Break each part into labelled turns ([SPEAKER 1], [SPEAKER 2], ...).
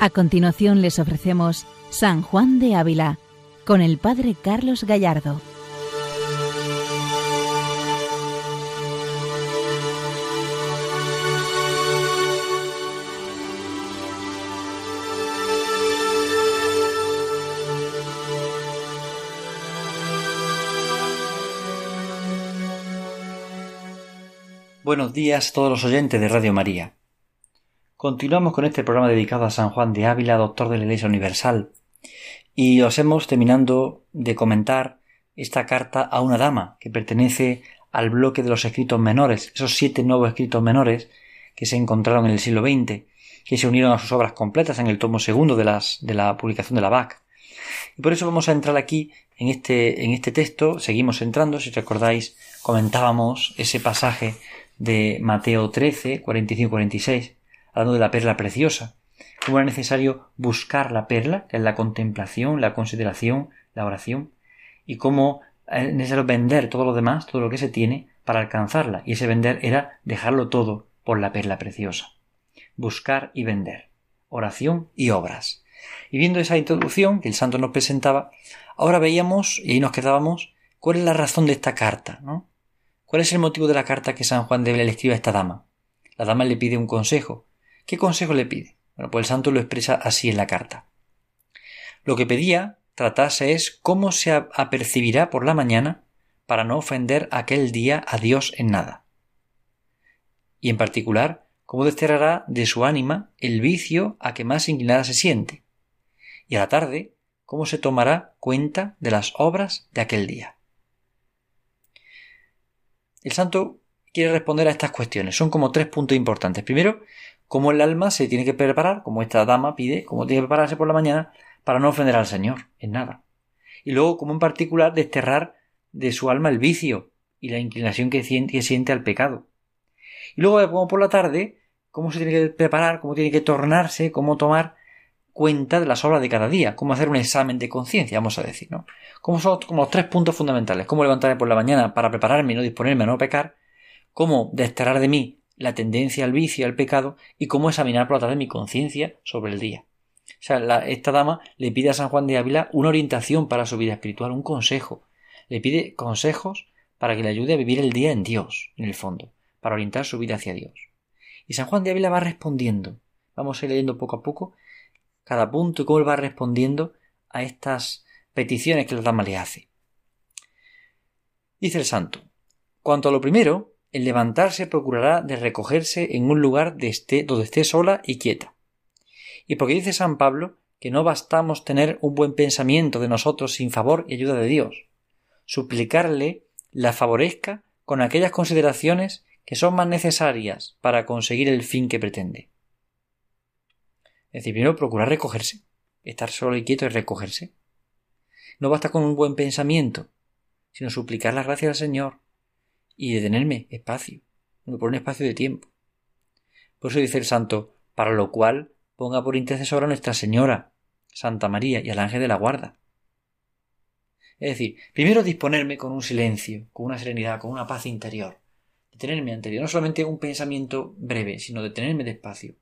[SPEAKER 1] A continuación les ofrecemos San Juan de Ávila con el Padre Carlos Gallardo.
[SPEAKER 2] Buenos días a todos los oyentes de Radio María. Continuamos con este programa dedicado a San Juan de Ávila, doctor de la Iglesia Universal, y os hemos terminando de comentar esta carta a una dama que pertenece al bloque de los escritos menores, esos siete nuevos escritos menores que se encontraron en el siglo XX, que se unieron a sus obras completas en el tomo segundo de, las, de la publicación de la BAC. Y por eso vamos a entrar aquí en este, en este texto, seguimos entrando, si recordáis, comentábamos ese pasaje de Mateo 13, 45-46, hablando de la perla preciosa, cómo era necesario buscar la perla, que es la contemplación, la consideración, la oración, y cómo es necesario vender todo lo demás, todo lo que se tiene, para alcanzarla, y ese vender era dejarlo todo por la perla preciosa. Buscar y vender. Oración y obras. Y viendo esa introducción que el santo nos presentaba, ahora veíamos, y ahí nos quedábamos, cuál es la razón de esta carta, ¿no? ¿Cuál es el motivo de la carta que San Juan de le escribe a esta dama? La dama le pide un consejo, ¿Qué consejo le pide? Bueno, pues el santo lo expresa así en la carta. Lo que pedía tratase es cómo se apercibirá por la mañana para no ofender aquel día a Dios en nada. Y en particular, cómo desterrará de su ánima el vicio a que más inclinada se siente. Y a la tarde, cómo se tomará cuenta de las obras de aquel día. El santo quiere responder a estas cuestiones. Son como tres puntos importantes. Primero, cómo el alma se tiene que preparar, como esta dama pide, cómo tiene que prepararse por la mañana para no ofender al Señor, en nada. Y luego, cómo en particular desterrar de su alma el vicio y la inclinación que siente, al pecado. Y luego, como por la tarde, cómo se tiene que preparar, cómo tiene que tornarse, cómo tomar cuenta de las obras de cada día, cómo hacer un examen de conciencia, vamos a decir, ¿no? Cómo son como los tres puntos fundamentales, cómo levantarme por la mañana para prepararme y no disponerme a no pecar, cómo desterrar de mí la tendencia al vicio, al pecado, y cómo examinar por la tarde mi conciencia sobre el día. O sea, esta dama le pide a San Juan de Ávila una orientación para su vida espiritual, un consejo. Le pide consejos para que le ayude a vivir el día en Dios, en el fondo, para orientar su vida hacia Dios. Y San Juan de Ávila va respondiendo. Vamos a ir leyendo poco a poco cada punto y cómo él va respondiendo a estas peticiones que la dama le hace. Dice el santo. Cuanto a lo primero, el levantarse procurará de recogerse en un lugar de esté, donde esté sola y quieta. Y porque dice San Pablo que no bastamos tener un buen pensamiento de nosotros sin favor y ayuda de Dios, suplicarle la favorezca con aquellas consideraciones que son más necesarias para conseguir el fin que pretende. Es decir, primero procurar recogerse, estar solo y quieto y recogerse. No basta con un buen pensamiento, sino suplicar la gracia al Señor, y detenerme espacio, por un espacio de tiempo. Por eso dice el santo, para lo cual ponga por intercesora a Nuestra Señora, Santa María y al ángel de la guarda. Es decir, primero disponerme con un silencio, con una serenidad, con una paz interior. Detenerme ante Dios, no solamente un pensamiento breve, sino detenerme despacio,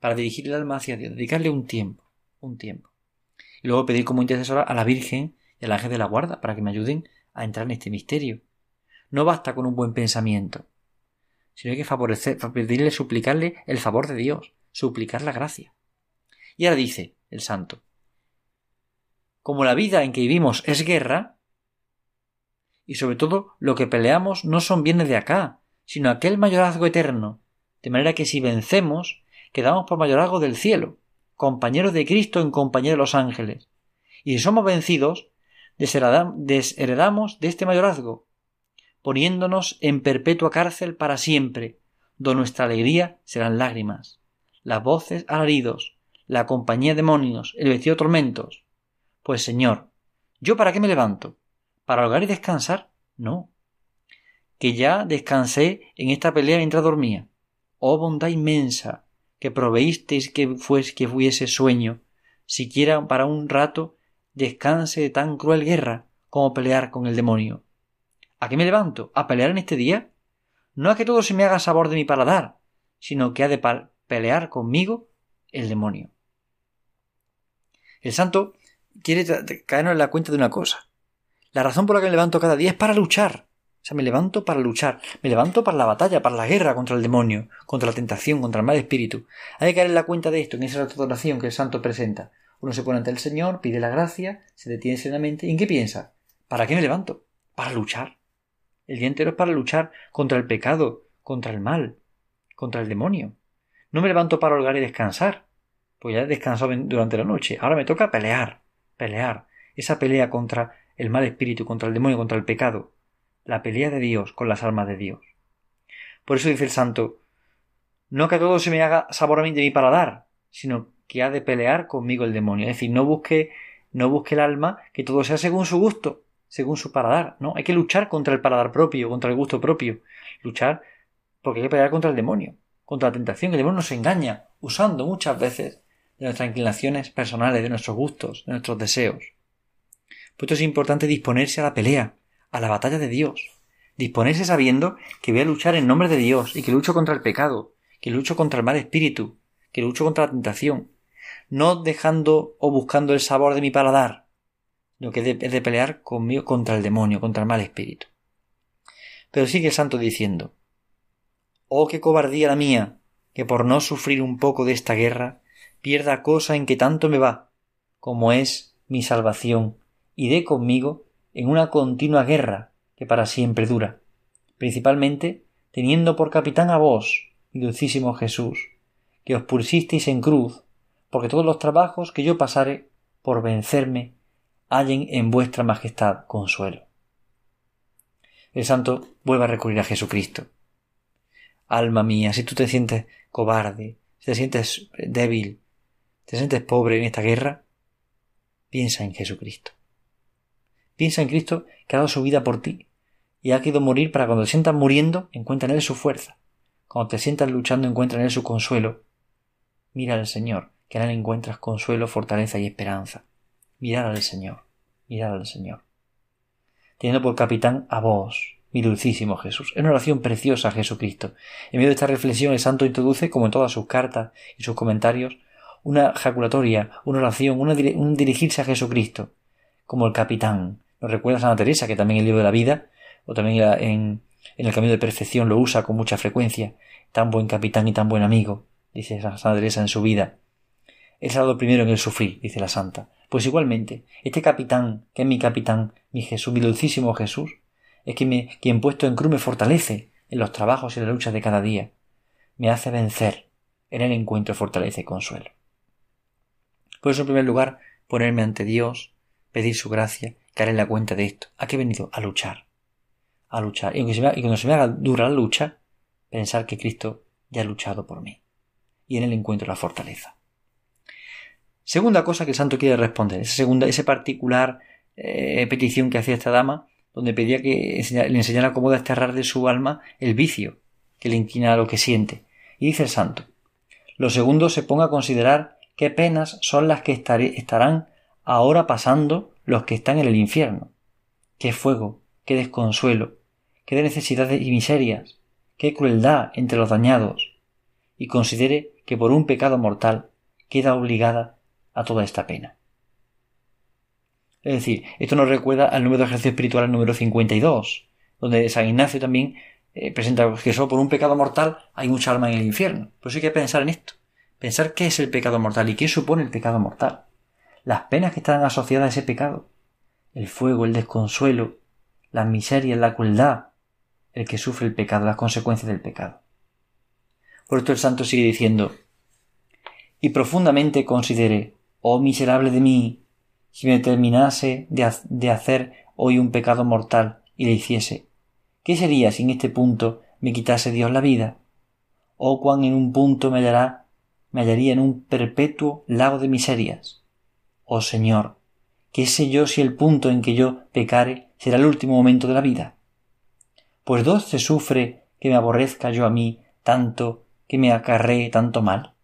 [SPEAKER 2] para dirigir el alma hacia Dios, dedicarle un tiempo, un tiempo. Y luego pedir como intercesora a la Virgen y al ángel de la guarda para que me ayuden a entrar en este misterio, no basta con un buen pensamiento, sino hay que favorecer, pedirle, suplicarle el favor de Dios, suplicar la gracia. Y ahora dice el santo, como la vida en que vivimos es guerra, y sobre todo lo que peleamos no son bienes de acá, sino aquel mayorazgo eterno, de manera que si vencemos, quedamos por mayorazgo del cielo, compañeros de Cristo en compañía de los ángeles, y si somos vencidos, desheredamos de este mayorazgo, poniéndonos en perpetua cárcel para siempre, do nuestra alegría serán lágrimas, las voces alaridos, la compañía de demonios, el vestido tormentos. Pues Señor, ¿yo para qué me levanto? ¿Para holgar y descansar? No. Que ya descansé en esta pelea mientras dormía. Oh bondad inmensa, que proveísteis que fuese que fuese sueño, siquiera para un rato descanse de tan cruel guerra como pelear con el demonio. ¿A qué me levanto? ¿A pelear en este día? No a que todo se me haga sabor de mi paladar, sino que ha de pelear conmigo el demonio. El santo quiere caernos en la cuenta de una cosa. La razón por la que me levanto cada día es para luchar. O sea, me levanto para luchar, me levanto para la batalla, para la guerra contra el demonio, contra la tentación, contra el mal espíritu. Hay que caer en la cuenta de esto, en esa oración que el santo presenta. Uno se pone ante el Señor, pide la gracia, se detiene serenamente. ¿Y en qué piensa? ¿Para qué me levanto? Para luchar. El día entero es para luchar contra el pecado, contra el mal, contra el demonio. No me levanto para holgar y descansar, pues ya he descansado durante la noche. Ahora me toca pelear, pelear. Esa pelea contra el mal espíritu, contra el demonio, contra el pecado la pelea de Dios con las almas de Dios. Por eso dice el santo, no que todo se me haga sabor a mí de mi paladar, sino que ha de pelear conmigo el demonio. Es decir, no busque, no busque el alma que todo sea según su gusto, según su paladar. No, hay que luchar contra el paladar propio, contra el gusto propio. Luchar porque hay que pelear contra el demonio, contra la tentación. El demonio nos engaña, usando muchas veces de nuestras inclinaciones personales, de nuestros gustos, de nuestros deseos. Por esto es importante disponerse a la pelea, a la batalla de Dios. Disponerse sabiendo que voy a luchar en nombre de Dios y que lucho contra el pecado, que lucho contra el mal espíritu, que lucho contra la tentación, no dejando o buscando el sabor de mi paladar, lo que es de pelear conmigo contra el demonio, contra el mal espíritu. Pero sigue el santo diciendo, Oh, qué cobardía la mía, que por no sufrir un poco de esta guerra, pierda cosa en que tanto me va, como es mi salvación, y dé conmigo en una continua guerra que para siempre dura, principalmente teniendo por capitán a vos, mi dulcísimo Jesús, que os pusisteis en cruz, porque todos los trabajos que yo pasare por vencerme hallen en vuestra majestad consuelo. El santo vuelve a recurrir a Jesucristo. Alma mía, si tú te sientes cobarde, si te sientes débil, te sientes pobre en esta guerra, piensa en Jesucristo. Piensa en Cristo que ha dado su vida por ti y ha querido morir para cuando te sientas muriendo encuentra en Él su fuerza. Cuando te sientas luchando encuentra en Él su consuelo. Mira al Señor, que en Él encuentras consuelo, fortaleza y esperanza. Mirad al Señor, mirad al Señor. Teniendo por capitán a vos, mi dulcísimo Jesús. Es una oración preciosa a Jesucristo. En medio de esta reflexión el santo introduce, como en todas sus cartas y sus comentarios, una jaculatoria, una oración, un dirigirse a Jesucristo, como el capitán. Nos recuerda a Santa Teresa, que también en el libro de la vida, o también en, en el camino de perfección lo usa con mucha frecuencia. Tan buen capitán y tan buen amigo, dice Santa Teresa en su vida. Ha dado primero en el sufrir, dice la santa. Pues igualmente, este capitán, que es mi capitán, mi Jesús, mi dulcísimo Jesús, es quien puesto en cruz me fortalece en los trabajos y en las luchas de cada día. Me hace vencer. En el encuentro fortalece y consuelo. Por eso, en primer lugar, ponerme ante Dios, pedir su gracia, caer en la cuenta de esto. ¿A qué he venido? A luchar. A luchar. Y, y cuando se me haga dura la lucha, pensar que Cristo ya ha luchado por mí. Y en él encuentro la fortaleza. Segunda cosa que el santo quiere responder, esa esa particular eh, petición que hacía esta dama, donde pedía que le enseñara cómo desterrar de su alma el vicio que le inclina a lo que siente. Y dice el santo, lo segundo se ponga a considerar qué penas son las que estarán ahora pasando los que están en el infierno. Qué fuego, qué desconsuelo, qué de necesidades y miserias, qué crueldad entre los dañados, y considere que por un pecado mortal queda obligada a toda esta pena. Es decir, esto nos recuerda al número de ejercicio espiritual número 52, donde San Ignacio también eh, presenta que solo por un pecado mortal hay mucha alma en el infierno. Por eso hay que pensar en esto. Pensar qué es el pecado mortal y qué supone el pecado mortal las penas que están asociadas a ese pecado, el fuego, el desconsuelo, las miserias, la crueldad, el que sufre el pecado, las consecuencias del pecado. Por esto el santo sigue diciendo, y profundamente considere, oh miserable de mí, si me determinase de, hacer hoy un pecado mortal y le hiciese, ¿qué sería si en este punto me quitase Dios la vida? ¿O cuán en un punto me hallará, me hallaría en un perpetuo lago de miserias? Oh Señor, ¿qué sé yo si el punto en que yo pecare será el último momento de la vida? Pues dos se sufre que me aborrezca yo a mí tanto que me acarree tanto mal.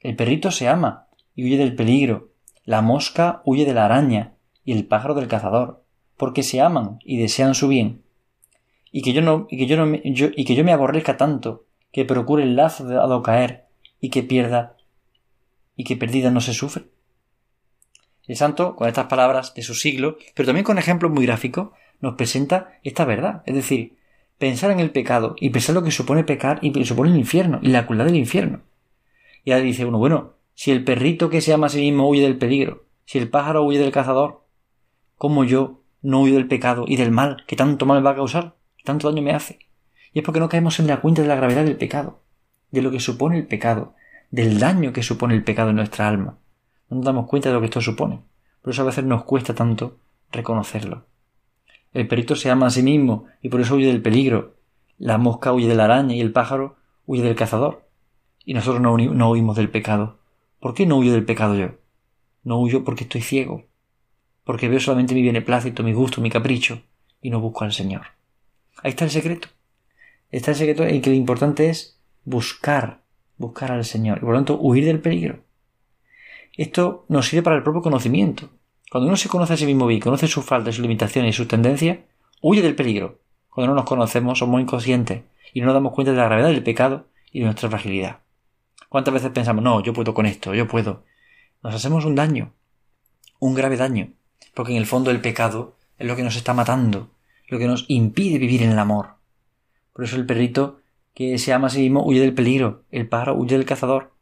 [SPEAKER 2] El perrito se ama y huye del peligro, la mosca huye de la araña y el pájaro del cazador, porque se aman y desean su bien. Y que yo no, y que yo no me, y que yo me aborrezca tanto que procure el lazo de a caer y que pierda y que perdida no se sufre. El santo, con estas palabras de su siglo, pero también con ejemplos muy gráficos, nos presenta esta verdad. Es decir, pensar en el pecado y pensar lo que supone pecar y supone el infierno y la crueldad del infierno. Y ahora dice uno, bueno, si el perrito que se llama a sí mismo huye del peligro, si el pájaro huye del cazador, ¿cómo yo no huyo del pecado y del mal que tanto mal va a causar, tanto daño me hace? Y es porque no caemos en la cuenta de la gravedad del pecado, de lo que supone el pecado, del daño que supone el pecado en nuestra alma no nos damos cuenta de lo que esto supone. Por eso a veces nos cuesta tanto reconocerlo. El perito se ama a sí mismo y por eso huye del peligro. La mosca huye de la araña y el pájaro huye del cazador. Y nosotros no, no huimos del pecado. ¿Por qué no huyo del pecado yo? No huyo porque estoy ciego. Porque veo solamente mi beneplácito, mi gusto, mi capricho y no busco al Señor. Ahí está el secreto. Está el secreto en que lo importante es buscar, buscar al Señor y por lo tanto huir del peligro. Esto nos sirve para el propio conocimiento. Cuando uno se conoce a sí mismo bien, conoce sus faltas, sus limitaciones y sus tendencias, huye del peligro. Cuando no nos conocemos, somos inconscientes y no nos damos cuenta de la gravedad del pecado y de nuestra fragilidad. ¿Cuántas veces pensamos, no, yo puedo con esto, yo puedo? Nos hacemos un daño, un grave daño, porque en el fondo el pecado es lo que nos está matando, lo que nos impide vivir en el amor. Por eso el perrito que se ama a sí mismo huye del peligro, el pájaro huye del cazador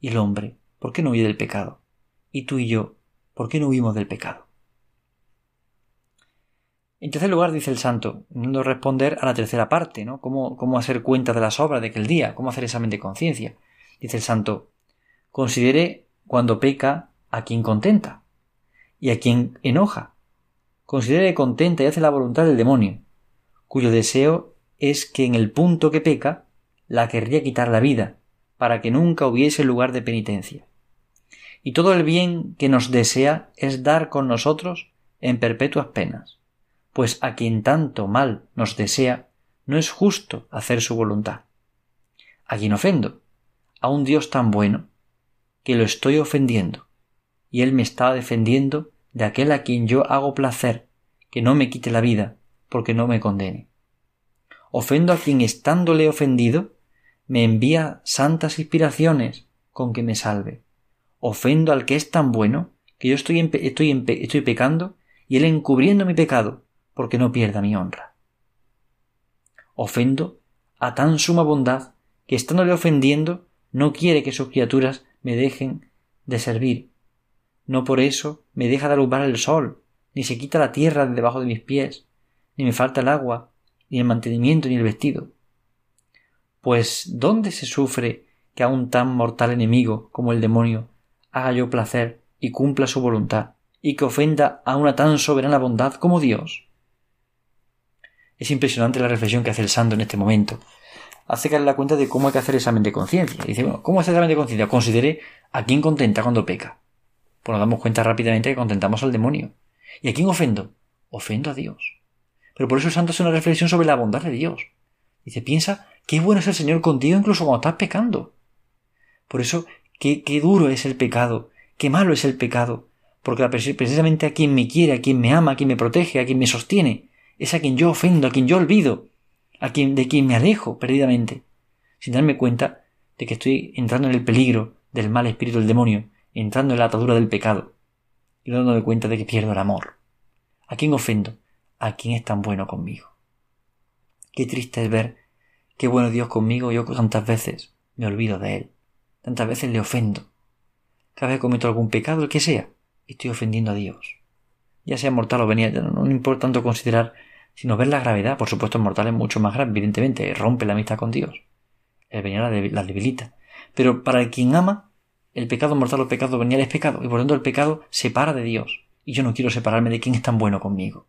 [SPEAKER 2] y el hombre, ¿por qué no huye del pecado? y tú y yo, ¿por qué no huimos del pecado? En tercer lugar, dice el santo, no responder a la tercera parte, ¿no? ¿Cómo, cómo hacer cuenta de las obras de aquel día, cómo hacer examen de conciencia. Dice el santo, considere cuando peca a quien contenta y a quien enoja. Considere contenta y hace la voluntad del demonio, cuyo deseo es que en el punto que peca la querría quitar la vida, para que nunca hubiese lugar de penitencia y todo el bien que nos desea es dar con nosotros en perpetuas penas, pues a quien tanto mal nos desea no es justo hacer su voluntad. A quien ofendo, a un Dios tan bueno, que lo estoy ofendiendo, y él me está defendiendo de aquel a quien yo hago placer que no me quite la vida, porque no me condene. Ofendo a quien estándole ofendido, me envía santas inspiraciones con que me salve ofendo al que es tan bueno que yo estoy, estoy, estoy pecando y él encubriendo mi pecado porque no pierda mi honra. Ofendo a tan suma bondad que estándole ofendiendo no quiere que sus criaturas me dejen de servir. No por eso me deja de alumbrar el sol, ni se quita la tierra de debajo de mis pies, ni me falta el agua, ni el mantenimiento, ni el vestido. Pues ¿dónde se sufre que a un tan mortal enemigo como el demonio haga yo placer y cumpla su voluntad, y que ofenda a una tan soberana bondad como Dios. Es impresionante la reflexión que hace el santo en este momento. Hace caer la cuenta de cómo hay que hacer examen de conciencia. Dice, bueno, ¿cómo hacer examen de conciencia? Considere a quién contenta cuando peca. Pues nos damos cuenta rápidamente que contentamos al demonio. ¿Y a quién ofendo? Ofendo a Dios. Pero por eso el santo hace una reflexión sobre la bondad de Dios. Dice, piensa qué bueno es el Señor contigo incluso cuando estás pecando. Por eso Qué, duro es el pecado, qué malo es el pecado, porque precisamente a quien me quiere, a quien me ama, a quien me protege, a quien me sostiene, es a quien yo ofendo, a quien yo olvido, a quien de quien me alejo perdidamente, sin darme cuenta de que estoy entrando en el peligro del mal espíritu del demonio, entrando en la atadura del pecado, y no dándome cuenta de que pierdo el amor. ¿A quién ofendo? A quien es tan bueno conmigo. Qué triste es ver qué bueno Dios conmigo, yo tantas veces me olvido de Él. Tantas veces le ofendo. Cada vez cometo algún pecado, el que sea, estoy ofendiendo a Dios. Ya sea mortal o venial, no, importa tanto considerar, sino ver la gravedad. Por supuesto, el mortal es mucho más grave, evidentemente, rompe la amistad con Dios. El venial la debilita. Pero para quien ama, el pecado mortal o pecado venial es pecado, y por tanto el pecado separa de Dios. Y yo no quiero separarme de quien es tan bueno conmigo.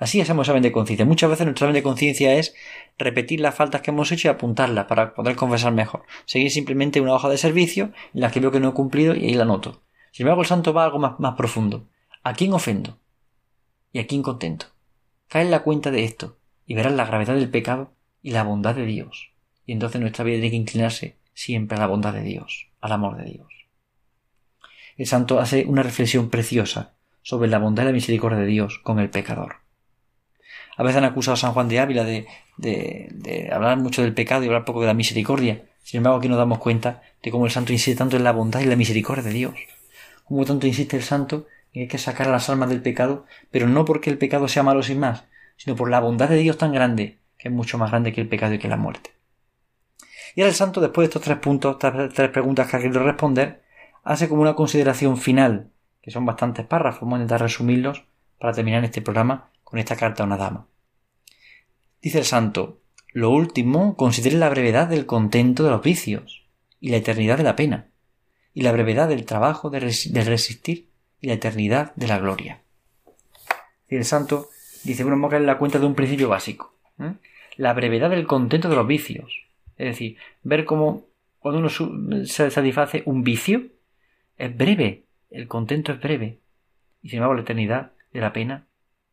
[SPEAKER 2] Así hacemos examen de conciencia. Muchas veces nuestro examen de conciencia es repetir las faltas que hemos hecho y apuntarlas para poder confesar mejor. Seguir simplemente una hoja de servicio en la que veo que no he cumplido y ahí la noto. Sin embargo, el santo va algo más, más profundo. ¿A quién ofendo? ¿Y a quién contento? Cae en la cuenta de esto y verás la gravedad del pecado y la bondad de Dios. Y entonces nuestra vida tiene que inclinarse siempre a la bondad de Dios, al amor de Dios. El santo hace una reflexión preciosa sobre la bondad y la misericordia de Dios con el pecador. A veces han acusado a San Juan de Ávila de, de, hablar mucho del pecado y hablar poco de la misericordia. Sin embargo, aquí nos damos cuenta de cómo el santo insiste tanto en la bondad y la misericordia de Dios. Cómo tanto insiste el santo y hay que sacar a las almas del pecado, pero no porque el pecado sea malo sin más, sino por la bondad de Dios tan grande, que es mucho más grande que el pecado y que la muerte. Y ahora el santo, después de estos tres puntos, estas tres preguntas que ha querido responder, hace como una consideración final, que son bastantes párrafos, vamos a intentar resumirlos para terminar este programa con esta carta a una dama. Dice el santo, lo último, considere la brevedad del contento de los vicios y la eternidad de la pena, y la brevedad del trabajo de, resistir y la eternidad de la gloria. Y el santo dice, caer en la cuenta de un principio básico. ¿eh? La brevedad del contento de los vicios. Es decir, ver cómo cuando uno se satisface un vicio, es breve, el contento es breve. Y sin embargo la eternidad de la pena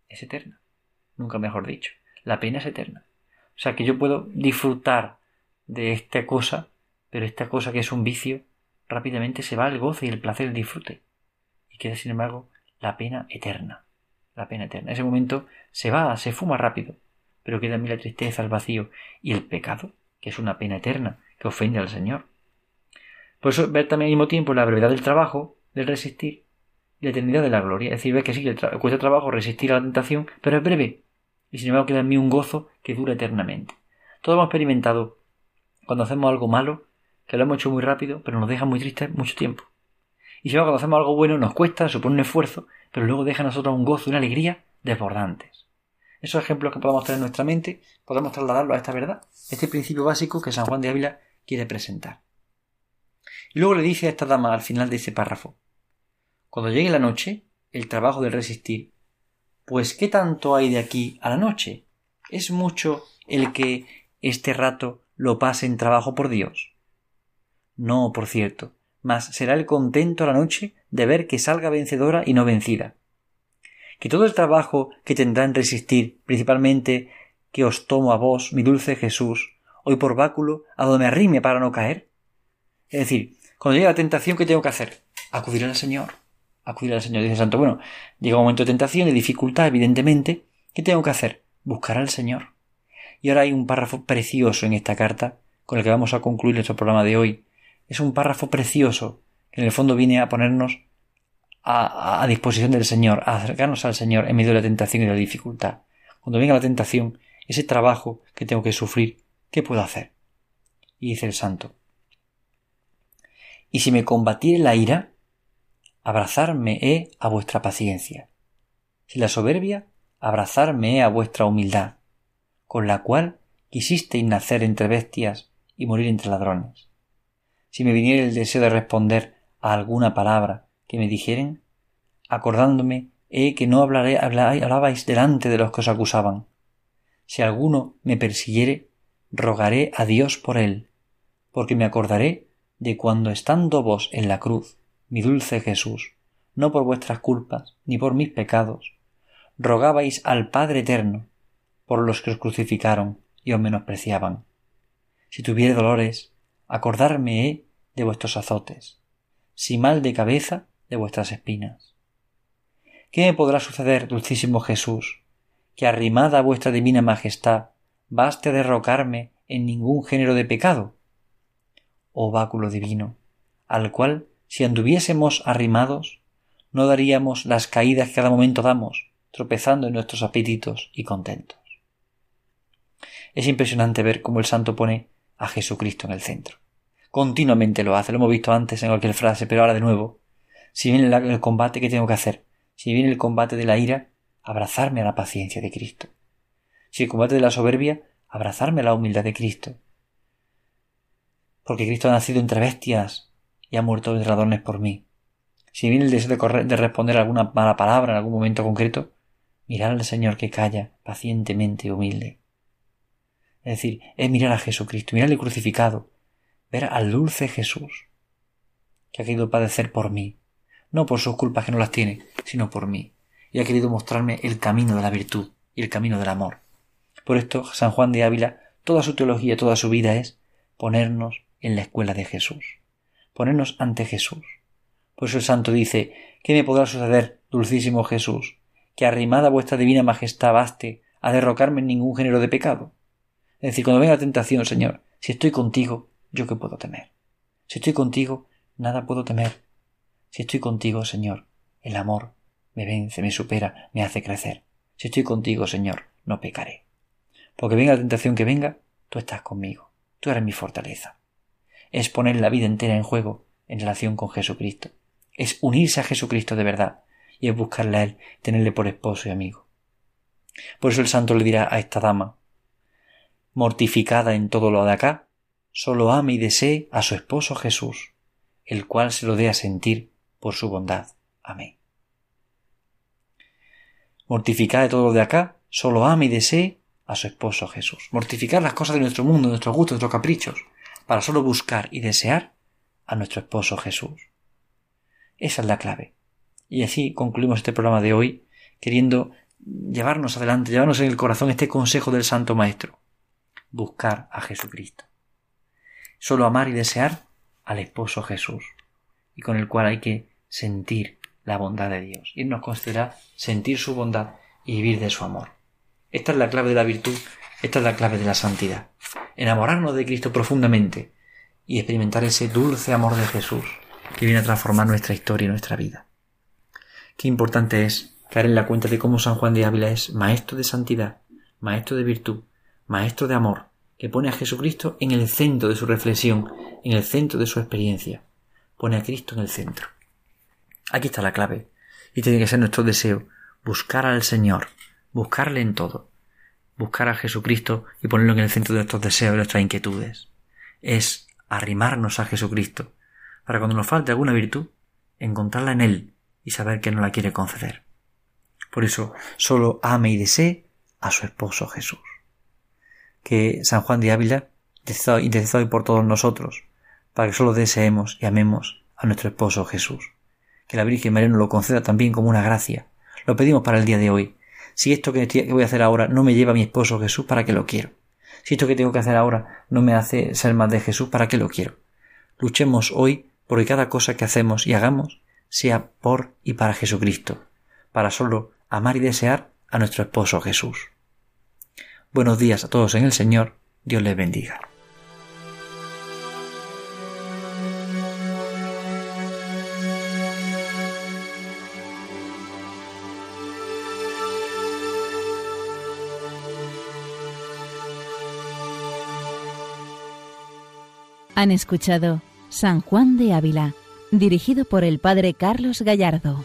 [SPEAKER 2] es eterna. Nunca mejor dicho. La pena es eterna. O sea que yo puedo disfrutar de esta cosa, pero esta cosa que es un vicio, rápidamente se va el goce y el placer, el disfrute. Queda, sin embargo, la pena eterna. La pena eterna. Ese momento se va, se fuma rápido, pero queda en mí la tristeza, el vacío y el pecado, que es una pena eterna, que ofende al Señor. Por eso ver también al mismo tiempo la brevedad del trabajo, del resistir, y la eternidad de la gloria. Es decir, ver que sí, cuesta trabajo resistir a la tentación, pero es breve, y sin embargo queda en mí un gozo que dura eternamente. Todos hemos experimentado cuando hacemos algo malo, que lo hemos hecho muy rápido, pero nos deja muy tristes mucho tiempo. Y si cuando hacemos algo bueno nos cuesta, supone un esfuerzo, pero luego deja a nosotros un gozo y una alegría desbordantes. Esos ejemplos que podemos tener en nuestra mente, podemos trasladarlo a esta verdad, este principio básico que San Juan de Ávila quiere presentar. Y luego le dice a esta dama al final de ese párrafo, cuando llegue la noche, el trabajo de resistir, pues ¿qué tanto hay de aquí a la noche? ¿Es mucho el que este rato lo pase en trabajo por Dios? No, por cierto, mas será el contento a la noche de ver que salga vencedora y no vencida. Que todo el trabajo que tendrá en resistir, principalmente que os tomo a vos, mi dulce Jesús, hoy por báculo, a donde me arrime para no caer. Es decir, cuando llegue la tentación, ¿qué tengo que hacer? Acudir al Señor. Acudir al Señor. Dice Santo, bueno, llega un momento de tentación, de dificultad, evidentemente. ¿Qué tengo que hacer? Buscar al Señor. Y ahora hay un párrafo precioso en esta carta, con el que vamos a concluir nuestro programa de hoy. Es un párrafo precioso, que en el fondo viene a ponernos a, a disposición del Señor, a acercarnos al Señor en medio de la tentación y de la dificultad. Cuando venga la tentación, ese trabajo que tengo que sufrir, ¿qué puedo hacer? Y dice el santo, y si me combatiere la ira, abrazarme he a vuestra paciencia. Si la soberbia, abrazarme he a vuestra humildad, con la cual quisisteis nacer entre bestias y morir entre ladrones. Si me viniera el deseo de responder a alguna palabra que me dijeren, acordándome he que no hablaré, hablabais delante de los que os acusaban. Si alguno me persiguiere, rogaré a Dios por él, porque me acordaré de cuando estando vos en la cruz, mi dulce Jesús, no por vuestras culpas, ni por mis pecados, rogabais al Padre Eterno, por los que os crucificaron y os menospreciaban. Si tuviere dolores, acordarme he de vuestros azotes, si mal de cabeza, de vuestras espinas. ¿Qué me podrá suceder, dulcísimo Jesús, que arrimada a vuestra divina majestad baste derrocarme en ningún género de pecado? oh báculo divino, al cual, si anduviésemos arrimados, no daríamos las caídas que cada momento damos, tropezando en nuestros apetitos y contentos. Es impresionante ver cómo el santo pone a Jesucristo en el centro. Continuamente lo hace, lo hemos visto antes en cualquier frase, pero ahora de nuevo. Si viene el combate, ¿qué tengo que hacer? Si viene el combate de la ira, abrazarme a la paciencia de Cristo. Si el combate de la soberbia, abrazarme a la humildad de Cristo porque Cristo ha nacido entre bestias y ha muerto entre ladrones por mí. Si viene el deseo de, de responder alguna mala palabra en algún momento concreto, mirar al Señor que calla pacientemente y humilde. Es decir, es mirar a Jesucristo, mirarle crucificado, ver al dulce Jesús, que ha querido padecer por mí, no por sus culpas que no las tiene, sino por mí, y ha querido mostrarme el camino de la virtud y el camino del amor. Por esto, San Juan de Ávila, toda su teología, toda su vida es ponernos en la escuela de Jesús, ponernos ante Jesús. Por eso el santo dice, ¿qué me podrá suceder, dulcísimo Jesús, que arrimada vuestra divina majestad baste a derrocarme en ningún género de pecado? Es decir, cuando venga la tentación, Señor, si estoy contigo, ¿yo qué puedo temer? Si estoy contigo, nada puedo temer. Si estoy contigo, Señor, el amor me vence, me supera, me hace crecer. Si estoy contigo, Señor, no pecaré. Porque venga la tentación que venga, tú estás conmigo, tú eres mi fortaleza. Es poner la vida entera en juego en relación con Jesucristo. Es unirse a Jesucristo de verdad y es buscarle a Él, tenerle por esposo y amigo. Por eso el santo le dirá a esta dama, mortificada en todo lo de acá, solo ame y desee a su esposo Jesús, el cual se lo dé a sentir por su bondad. Amén. Mortificada de todo lo de acá, solo ame y desee a su esposo Jesús. Mortificar las cosas de nuestro mundo, nuestros gustos, nuestros caprichos, para solo buscar y desear a nuestro esposo Jesús. Esa es la clave. Y así concluimos este programa de hoy, queriendo llevarnos adelante, llevarnos en el corazón este consejo del Santo Maestro. Buscar a Jesucristo. Solo amar y desear al esposo Jesús, y con el cual hay que sentir la bondad de Dios. Y nos concederá sentir su bondad y vivir de su amor. Esta es la clave de la virtud, esta es la clave de la santidad. Enamorarnos de Cristo profundamente y experimentar ese dulce amor de Jesús que viene a transformar nuestra historia y nuestra vida. Qué importante es caer en la cuenta de cómo San Juan de Ávila es maestro de santidad, maestro de virtud, maestro de amor, que pone a Jesucristo en el centro de su reflexión, en el centro de su experiencia. Pone a Cristo en el centro. Aquí está la clave. Y tiene que ser nuestro deseo, buscar al Señor, buscarle en todo, buscar a Jesucristo y ponerlo en el centro de nuestros deseos y nuestras inquietudes. Es arrimarnos a Jesucristo, para cuando nos falte alguna virtud, encontrarla en Él y saber que no la quiere conceder. Por eso, solo ame y desee a su esposo Jesús. Que San Juan de Ávila interceda hoy por todos nosotros, para que solo deseemos y amemos a nuestro esposo Jesús. Que la Virgen María nos lo conceda también como una gracia. Lo pedimos para el día de hoy. Si esto que voy a hacer ahora no me lleva a mi esposo Jesús, ¿para qué lo quiero? Si esto que tengo que hacer ahora no me hace ser más de Jesús, ¿para qué lo quiero? Luchemos hoy porque cada cosa que hacemos y hagamos sea por y para Jesucristo, para solo amar y desear a nuestro esposo Jesús. Buenos días a todos en el Señor, Dios les bendiga.
[SPEAKER 1] Han escuchado San Juan de Ávila, dirigido por el Padre Carlos Gallardo.